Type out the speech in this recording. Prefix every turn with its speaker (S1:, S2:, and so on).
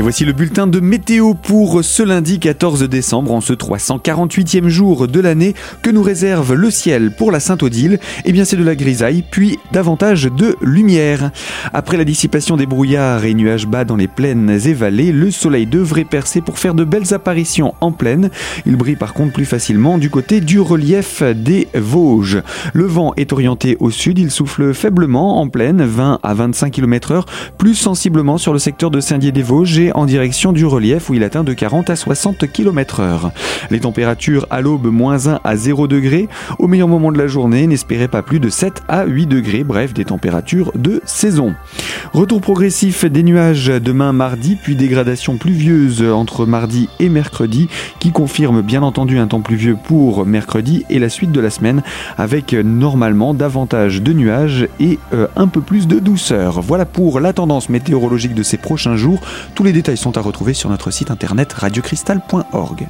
S1: Et voici le bulletin de météo pour ce lundi 14 décembre, en ce 348e jour de l'année, que nous réserve le ciel pour la Sainte-Odile. Eh bien, c'est de la grisaille, puis davantage de lumière. Après la dissipation des brouillards et nuages bas dans les plaines et vallées, le soleil devrait percer pour faire de belles apparitions en plaine. Il brille par contre plus facilement du côté du relief des Vosges. Le vent est orienté au sud, il souffle faiblement en plaine, 20 à 25 km heure, plus sensiblement sur le secteur de Saint-Dié-des-Vosges en direction du relief où il atteint de 40 à 60 km heure. Les températures à l'aube moins 1 à 0 degrés. Au meilleur moment de la journée, n'espérez pas plus de 7 à 8 degrés, bref, des températures de saison. Retour progressif des nuages demain mardi, puis dégradation pluvieuse entre mardi et mercredi, qui confirme bien entendu un temps pluvieux pour mercredi et la suite de la semaine, avec normalement davantage de nuages et euh, un peu plus de douceur. Voilà pour la tendance météorologique de ces prochains jours. Tous les détails sont à retrouver sur notre site internet radiocristal.org.